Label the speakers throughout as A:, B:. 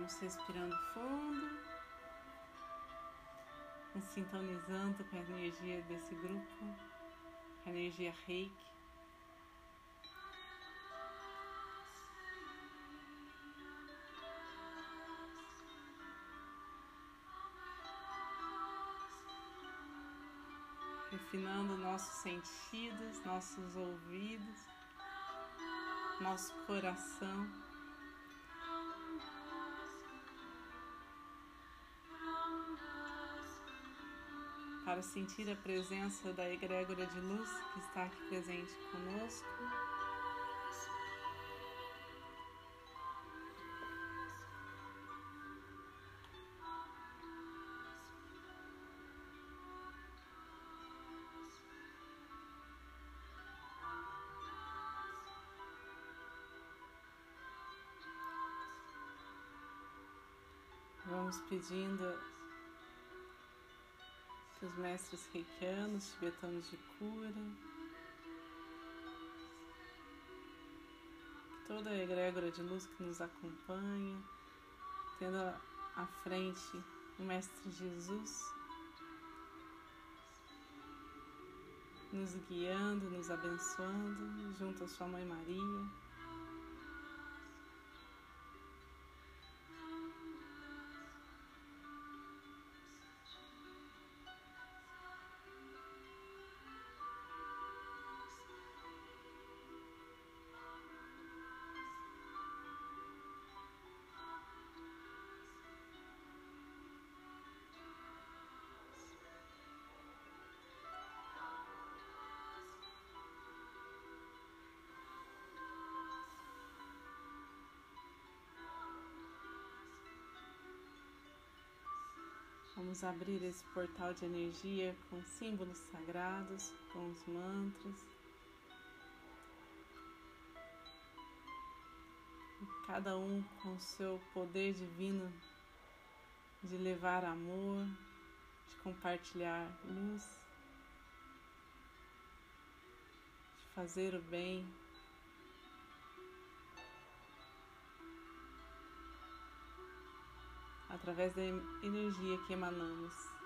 A: Vamos respirando fundo, nos sintonizando com a energia desse grupo, a energia reiki. refinando nossos sentidos, nossos ouvidos, nosso coração. Para sentir a presença da egrégora de luz que está aqui presente conosco. Vamos pedindo os mestres reikianos, tibetanos de cura, toda a egrégora de luz que nos acompanha, tendo à frente o Mestre Jesus, nos guiando, nos abençoando, junto à Sua Mãe Maria. Vamos abrir esse portal de energia com símbolos sagrados, com os mantras. E cada um com seu poder divino de levar amor, de compartilhar luz, de fazer o bem. Através da energia que emanamos.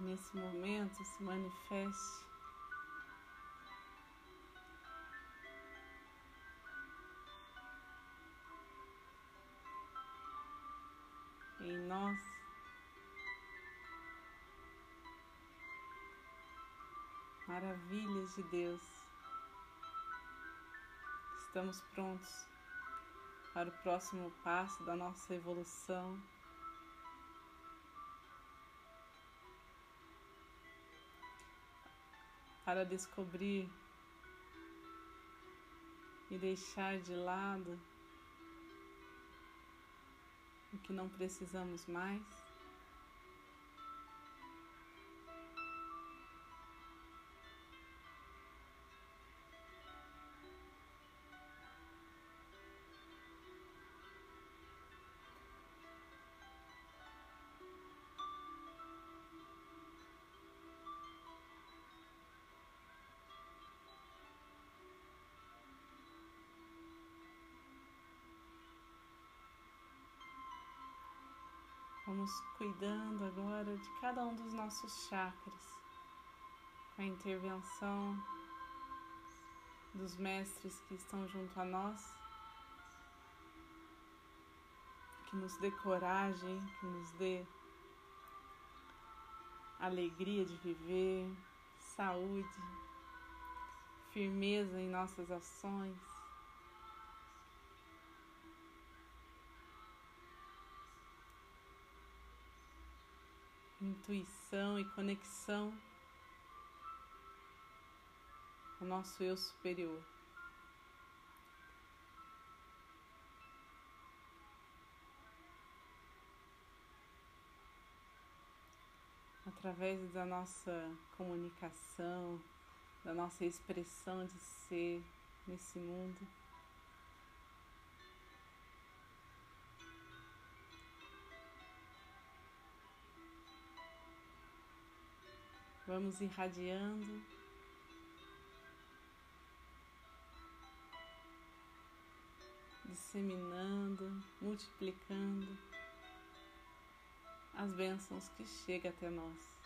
A: Nesse momento se manifeste. Em nós, maravilhas de Deus, estamos prontos para o próximo passo da nossa evolução. Para descobrir e deixar de lado o que não precisamos mais. Vamos cuidando agora de cada um dos nossos chakras, com a intervenção dos mestres que estão junto a nós, que nos dê coragem, que nos dê alegria de viver, saúde, firmeza em nossas ações, intuição e conexão ao nosso eu superior. Através da nossa comunicação, da nossa expressão de ser nesse mundo. Vamos irradiando. Disseminando, multiplicando as bênçãos que chegam até nós.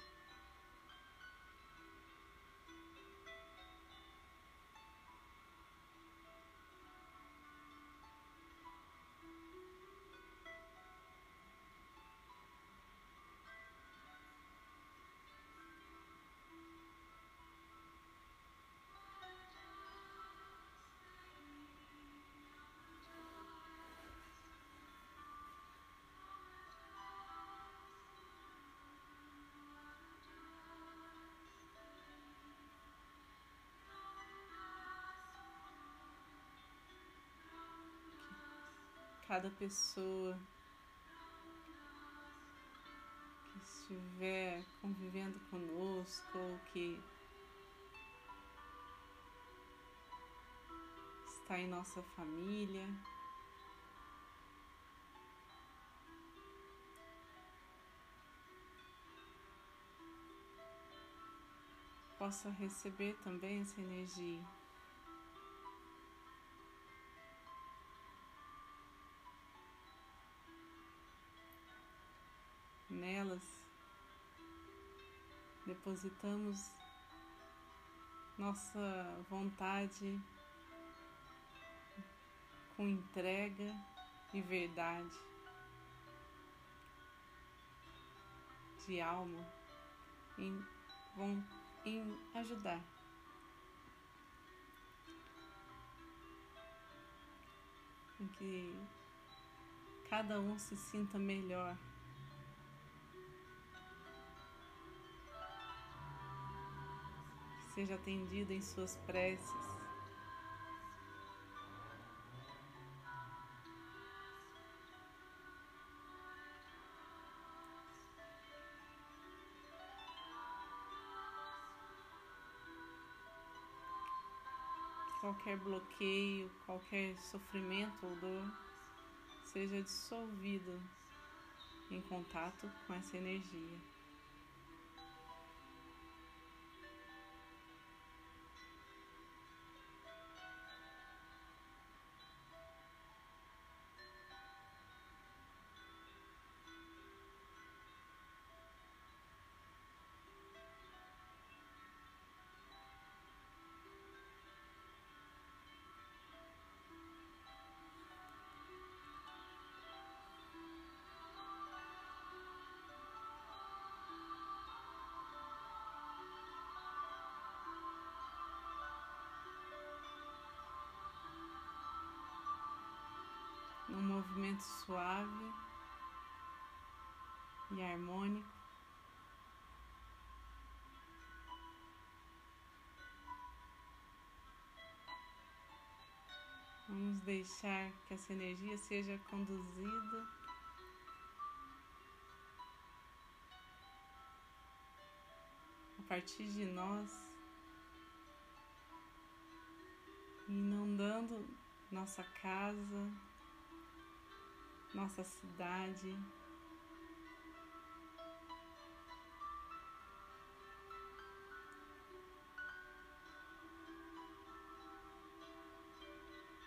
A: Cada pessoa que estiver convivendo conosco ou que está em nossa família. Possa receber também essa energia. Depositamos nossa vontade com entrega e verdade de alma em, em ajudar. Em que cada um se sinta melhor seja atendido em suas preces. Qualquer bloqueio, qualquer sofrimento ou dor seja dissolvido em contato com essa energia. Movimento suave e harmônico. Vamos deixar que essa energia seja conduzida. A partir de nós, inundando nossa casa, nossa cidade.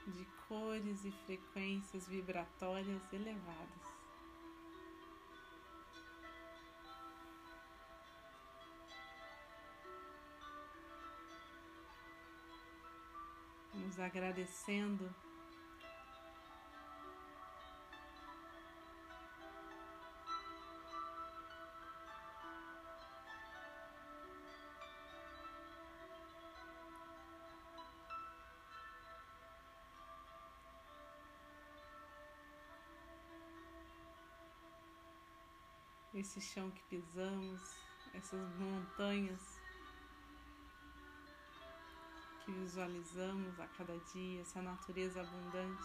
A: De cores e frequências vibratórias elevadas. Vamos agradecendo esse chão que pisamos, essas montanhas que visualizamos a cada dia, essa natureza abundante.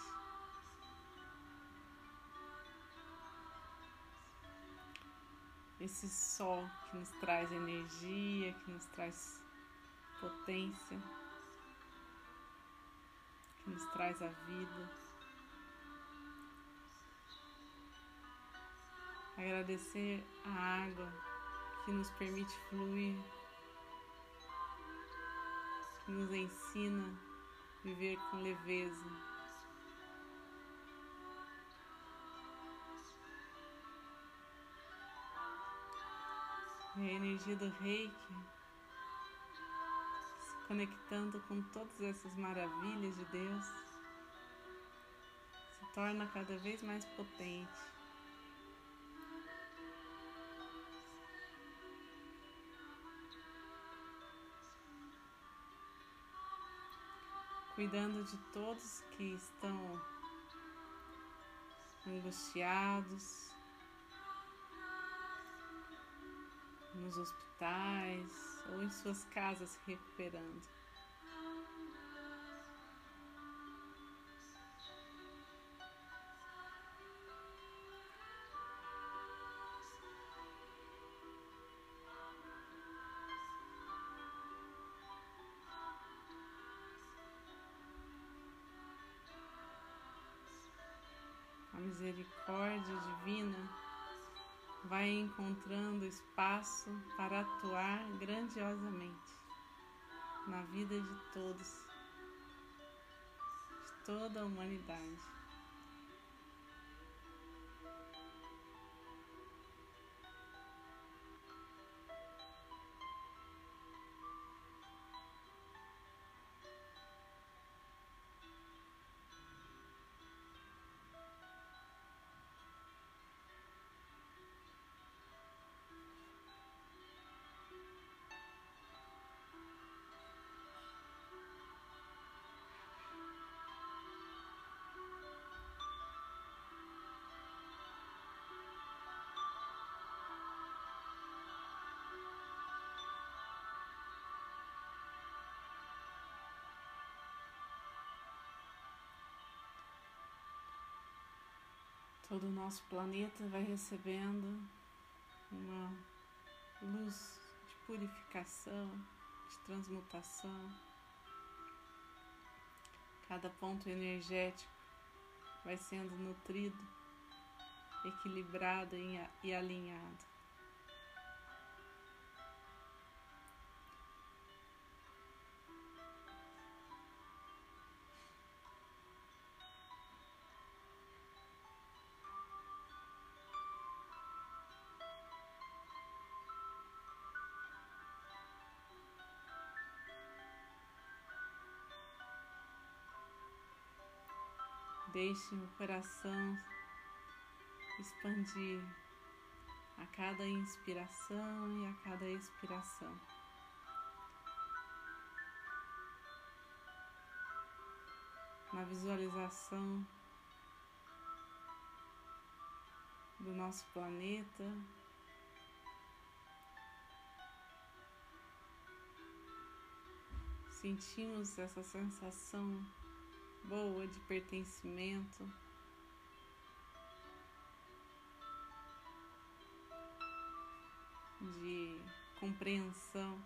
A: Esse sol que nos traz energia, que nos traz potência, que nos traz a vida. Agradecer a água que nos permite fluir, que nos ensina a viver com leveza. A energia do reiki se conectando com todas essas maravilhas de Deus se torna cada vez mais potente. Cuidando de todos que estão angustiados nos hospitais ou em suas casas se recuperando. Misericórdia divina vai encontrando espaço para atuar grandiosamente na vida de todos, de toda a humanidade. Todo o nosso planeta vai recebendo uma luz de purificação, de transmutação. Cada ponto energético vai sendo nutrido, equilibrado e alinhado. Deixe o coração expandir a cada inspiração e a cada expiração. Na visualização do nosso planeta, sentimos essa sensação boa de pertencimento. De compreensão.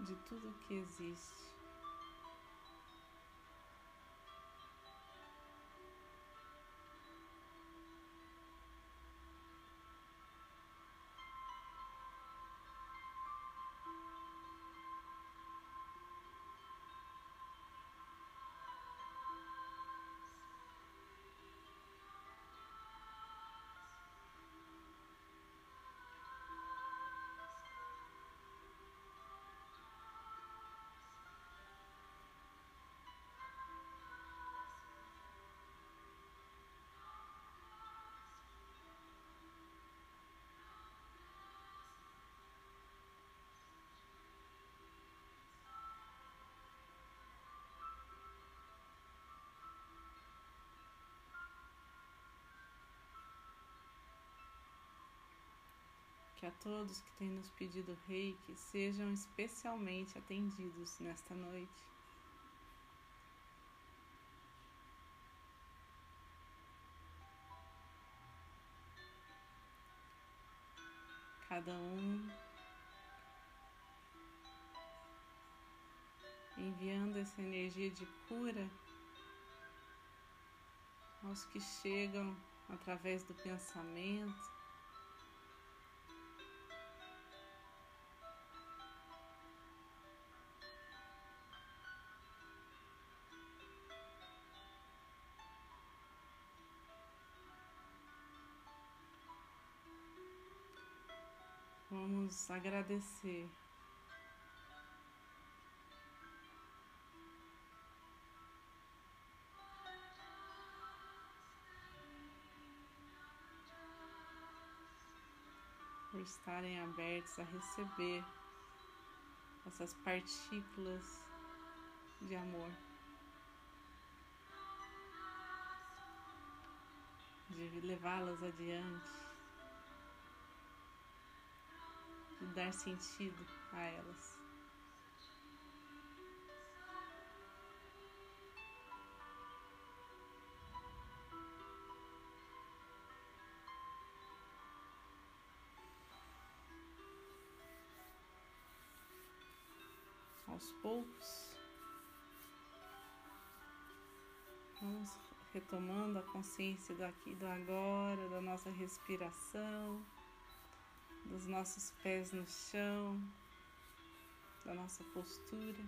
A: De tudo que existe. A todos que têm nos pedido reiki sejam especialmente atendidos nesta noite. Cada um enviando essa energia de cura aos que chegam através do pensamento. Vamos agradecer. Por estarem abertos a receber essas partículas de amor, de levá-las adiante, de dar sentido a elas. aos poucos. Vamos retomando a consciência do aqui e do agora, da nossa respiração, dos nossos pés no chão, da nossa postura.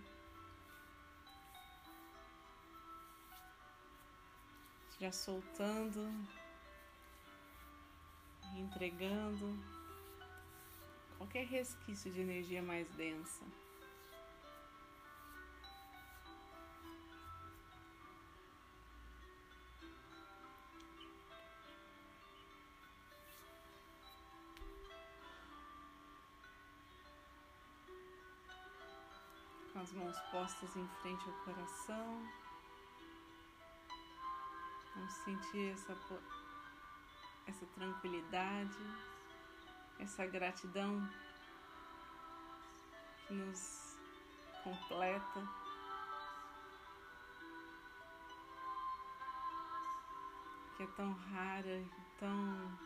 A: Já soltando, entregando qualquer resquício de energia mais densa. Com as mãos postas em frente ao coração. Vamos sentir essa, essa tranquilidade, essa gratidão que nos completa. Que é tão rara e tão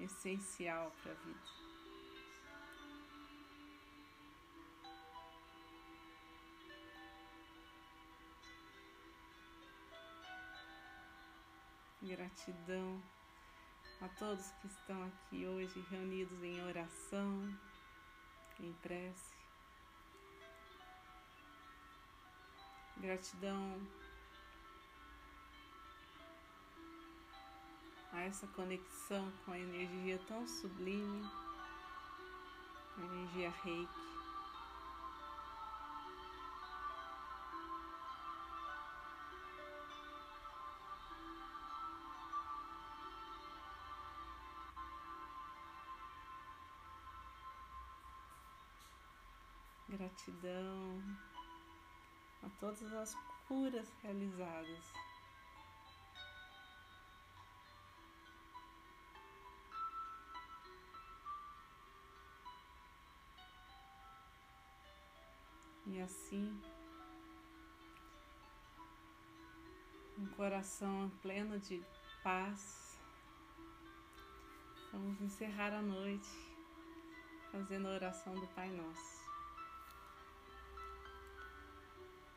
A: essencial para a vida. Gratidão a todos que estão aqui hoje reunidos em oração, em prece. Gratidão a essa conexão com a energia tão sublime, a energia reiki. Gratidão a todas as curas realizadas. E assim, um coração pleno de paz, vamos encerrar a noite fazendo a oração do Pai Nosso.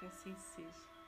A: que assim seja.